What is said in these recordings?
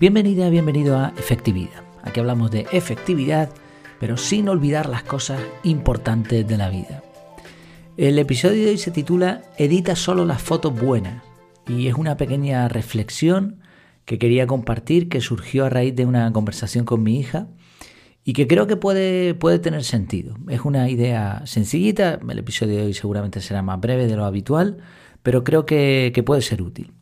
Bienvenida, bienvenido a Efectividad. Aquí hablamos de efectividad, pero sin olvidar las cosas importantes de la vida. El episodio de hoy se titula Edita solo las fotos buenas y es una pequeña reflexión que quería compartir que surgió a raíz de una conversación con mi hija y que creo que puede, puede tener sentido. Es una idea sencillita, el episodio de hoy seguramente será más breve de lo habitual, pero creo que, que puede ser útil.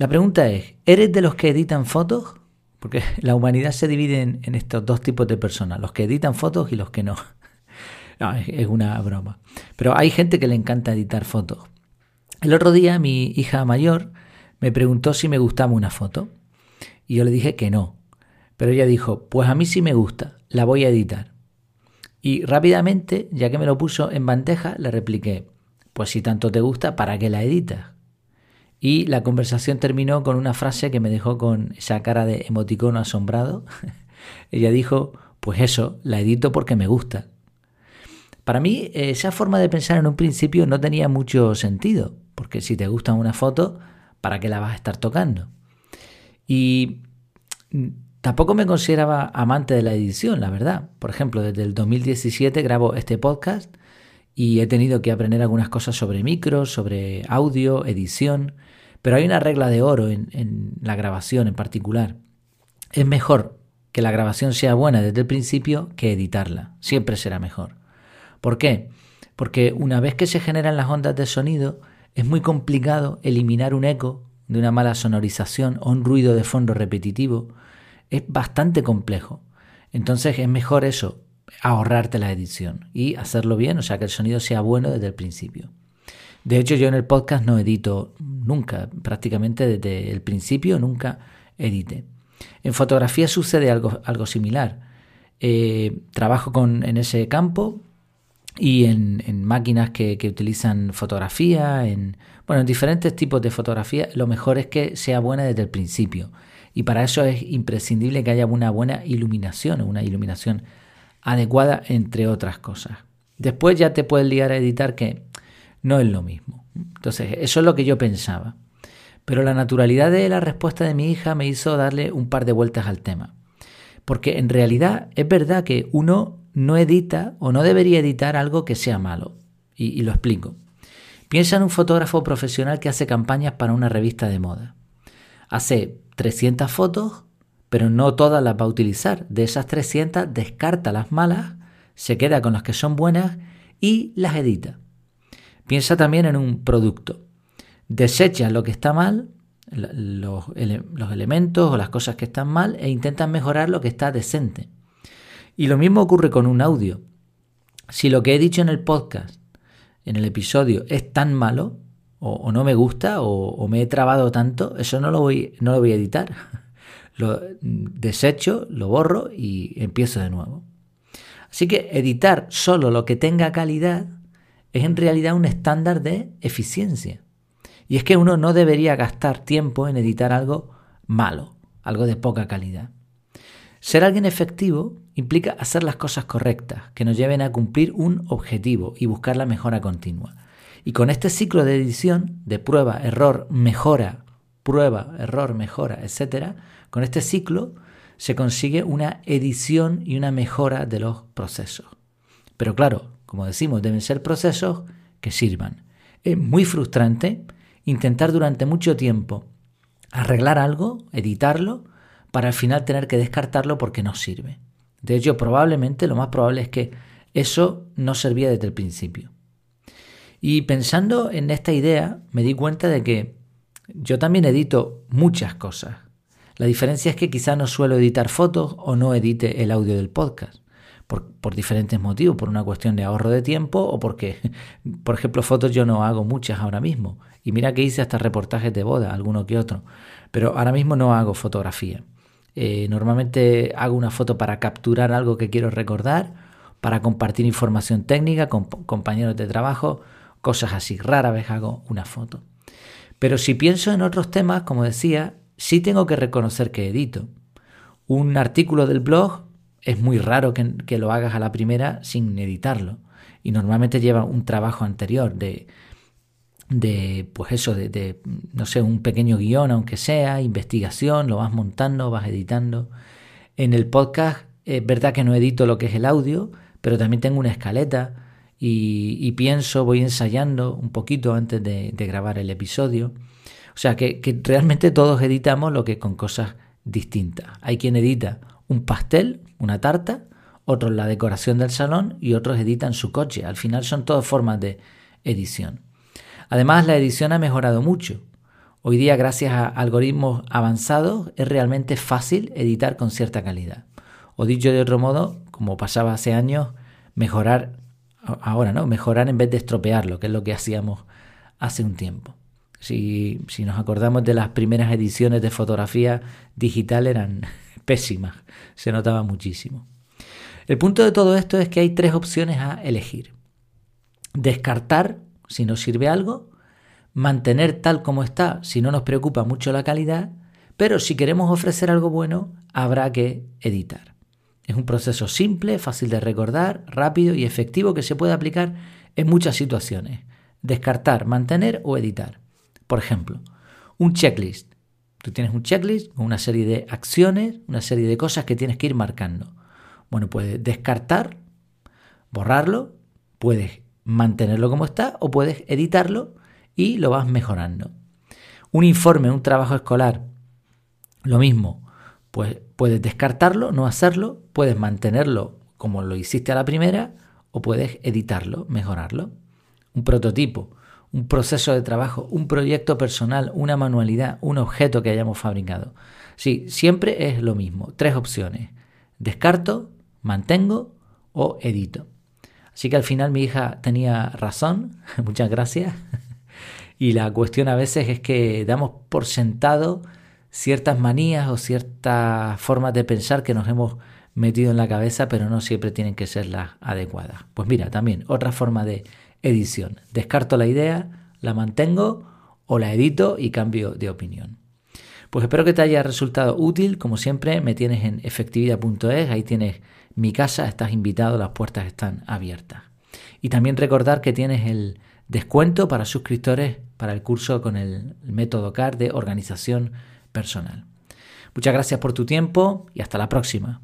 La pregunta es, ¿eres de los que editan fotos? Porque la humanidad se divide en, estos dos tipos de personas, los que editan fotos y los que no. No, es, una broma. Pero hay gente que le encanta editar fotos. El otro día mi hija mayor me preguntó si me gustaba una foto. Y yo le dije que no. Pero ella dijo, pues a mí sí me gusta, la voy a editar. Y rápidamente, ya que me lo puso en bandeja, le repliqué, pues si tanto te gusta, ¿para qué la editas? Y la conversación terminó con una frase que me dejó con esa cara de emoticono asombrado. Ella dijo, pues eso, la edito porque me gusta. Para mí esa forma de pensar en un principio no tenía mucho sentido, porque si te gusta una foto, ¿para qué la vas a estar tocando? Y tampoco me consideraba amante de la edición, la verdad. Por ejemplo, desde el 2017 grabo este podcast y he tenido que aprender algunas cosas sobre micros, sobre audio, edición, pero hay una regla de oro en, la grabación en particular. Es mejor que la grabación sea buena desde el principio que editarla. Siempre será mejor. ¿Por qué? Porque una vez que se generan las ondas de sonido, es muy complicado eliminar un eco de una mala sonorización o un ruido de fondo repetitivo. Es bastante complejo. Entonces es mejor eso, ahorrarte la edición y hacerlo bien, o sea, que el sonido sea bueno desde el principio. De hecho, yo en el podcast no edito nunca, prácticamente desde el principio nunca edité. En fotografía sucede algo, algo similar. Eh, trabajo con, en ese campo y en, máquinas que, utilizan fotografía, en, bueno, en diferentes tipos de fotografía, lo mejor es que sea buena desde el principio. Y para eso es imprescindible que haya una buena iluminación, una iluminación adecuada, entre otras cosas. Después ya te puedes liar a editar que no es lo mismo. Entonces, eso es lo que yo pensaba. Pero la naturalidad de la respuesta de mi hija me hizo darle un par de vueltas al tema. Porque en realidad es verdad que uno no edita o no debería editar algo que sea malo. Y, y lo explico. Piensa en un fotógrafo profesional que hace campañas para una revista de moda. Hace 300 fotos, pero no todas las va a utilizar. De esas 300 descarta las malas, se queda con las que son buenas y las edita. Piensa también en un producto. Desecha lo que está mal, los, elementos o las cosas que están mal e intentas mejorar lo que está decente. Y lo mismo ocurre con un audio. Si lo que he dicho en el podcast, en el episodio, es tan malo, o, no me gusta, o, me he trabado tanto, eso no lo voy, no lo voy a editar. Lo desecho, lo borro y empiezo de nuevo. Así que editar solo lo que tenga calidad es en realidad un estándar de eficiencia. Y es que uno no debería gastar tiempo en editar algo malo, algo de poca calidad. Ser alguien efectivo implica hacer las cosas correctas, que nos lleven a cumplir un objetivo y buscar la mejora continua. Y con este ciclo de edición, de prueba, error, mejora, prueba, error, mejora, etc., con este ciclo se consigue una edición y una mejora de los procesos. Pero claro, como decimos, deben ser procesos que sirvan. Es muy frustrante intentar durante mucho tiempo arreglar algo, editarlo, para al final tener que descartarlo porque no sirve. De hecho, probablemente lo más probable es que eso no servía desde el principio. Y pensando en esta idea, me di cuenta de que yo también edito muchas cosas. La diferencia es que quizá no suelo editar fotos o no edite el audio del podcast por, diferentes motivos, por una cuestión de ahorro de tiempo o porque, por ejemplo, fotos yo no hago muchas ahora mismo. Y mira que hice hasta reportajes de boda, alguno que otro. Pero ahora mismo no hago fotografía. Eh, normalmente hago una foto para capturar algo que quiero recordar, para compartir información técnica con compañeros de trabajo, cosas así. Rara vez hago una foto. Pero si pienso en otros temas, como decía, sí tengo que reconocer que edito. Un artículo del blog es muy raro que, lo hagas a la primera sin editarlo. Y normalmente lleva un trabajo anterior de de, pues eso, de, no sé, un pequeño guion, aunque sea, investigación, lo vas montando, vas editando. En el podcast es verdad que no edito lo que es el audio, pero también tengo una escaleta y, pienso, voy ensayando un poquito antes de, grabar el episodio. Sea que, que, realmente todos editamos lo que con cosas distintas. Hay quien edita un pastel, una tarta, otros la decoración del salón y otros editan su coche. Al final son todas formas de edición. Además, la edición ha mejorado mucho. Hoy día, gracias a algoritmos avanzados, es realmente fácil editar con cierta calidad. O dicho de otro modo, como pasaba hace años, mejorar ahora, ¿no? Mejorar en vez de estropearlo, que es lo que hacíamos hace un tiempo. Si, nos acordamos de las primeras ediciones de fotografía digital eran pésimas, se notaba muchísimo. El punto de todo esto es que hay tres opciones a elegir. Descartar si nos sirve algo, mantener tal como está si no nos preocupa mucho la calidad, pero si queremos ofrecer algo bueno, habrá que editar. Es un proceso simple, fácil de recordar, rápido y efectivo que se puede aplicar en muchas situaciones. Descartar, mantener o editar. Por ejemplo, un checklist. Tú tienes un checklist con una serie de acciones, una serie de cosas que tienes que ir marcando. Bueno, puedes descartar, borrarlo, puedes mantenerlo como está o puedes editarlo y lo vas mejorando. Un informe, un trabajo escolar, lo mismo, pues puedes descartarlo, no hacerlo, puedes mantenerlo como lo hiciste a la primera o puedes editarlo, mejorarlo. Un prototipo, un proceso de trabajo, un proyecto personal, una manualidad, un objeto que hayamos fabricado. Sí, siempre es lo mismo. Tres opciones. Descarto, mantengo o edito. Así que al final mi hija tenía razón, muchas gracias. Y la cuestión a veces es que damos por sentado ciertas manías o ciertas formas de pensar que nos hemos metido en la cabeza, pero no siempre tienen que ser las adecuadas. Pues mira, también otra forma de edición. Descarto la idea, la mantengo o la edito y cambio de opinión. Pues espero que te haya resultado útil. Como siempre, me tienes en efectividad.es, ahí tienes mi casa, estás invitado, las puertas están abiertas. Y también recordar que tienes el descuento para suscriptores para el curso con el método CAR de organización personal. Muchas gracias por tu tiempo y hasta la próxima.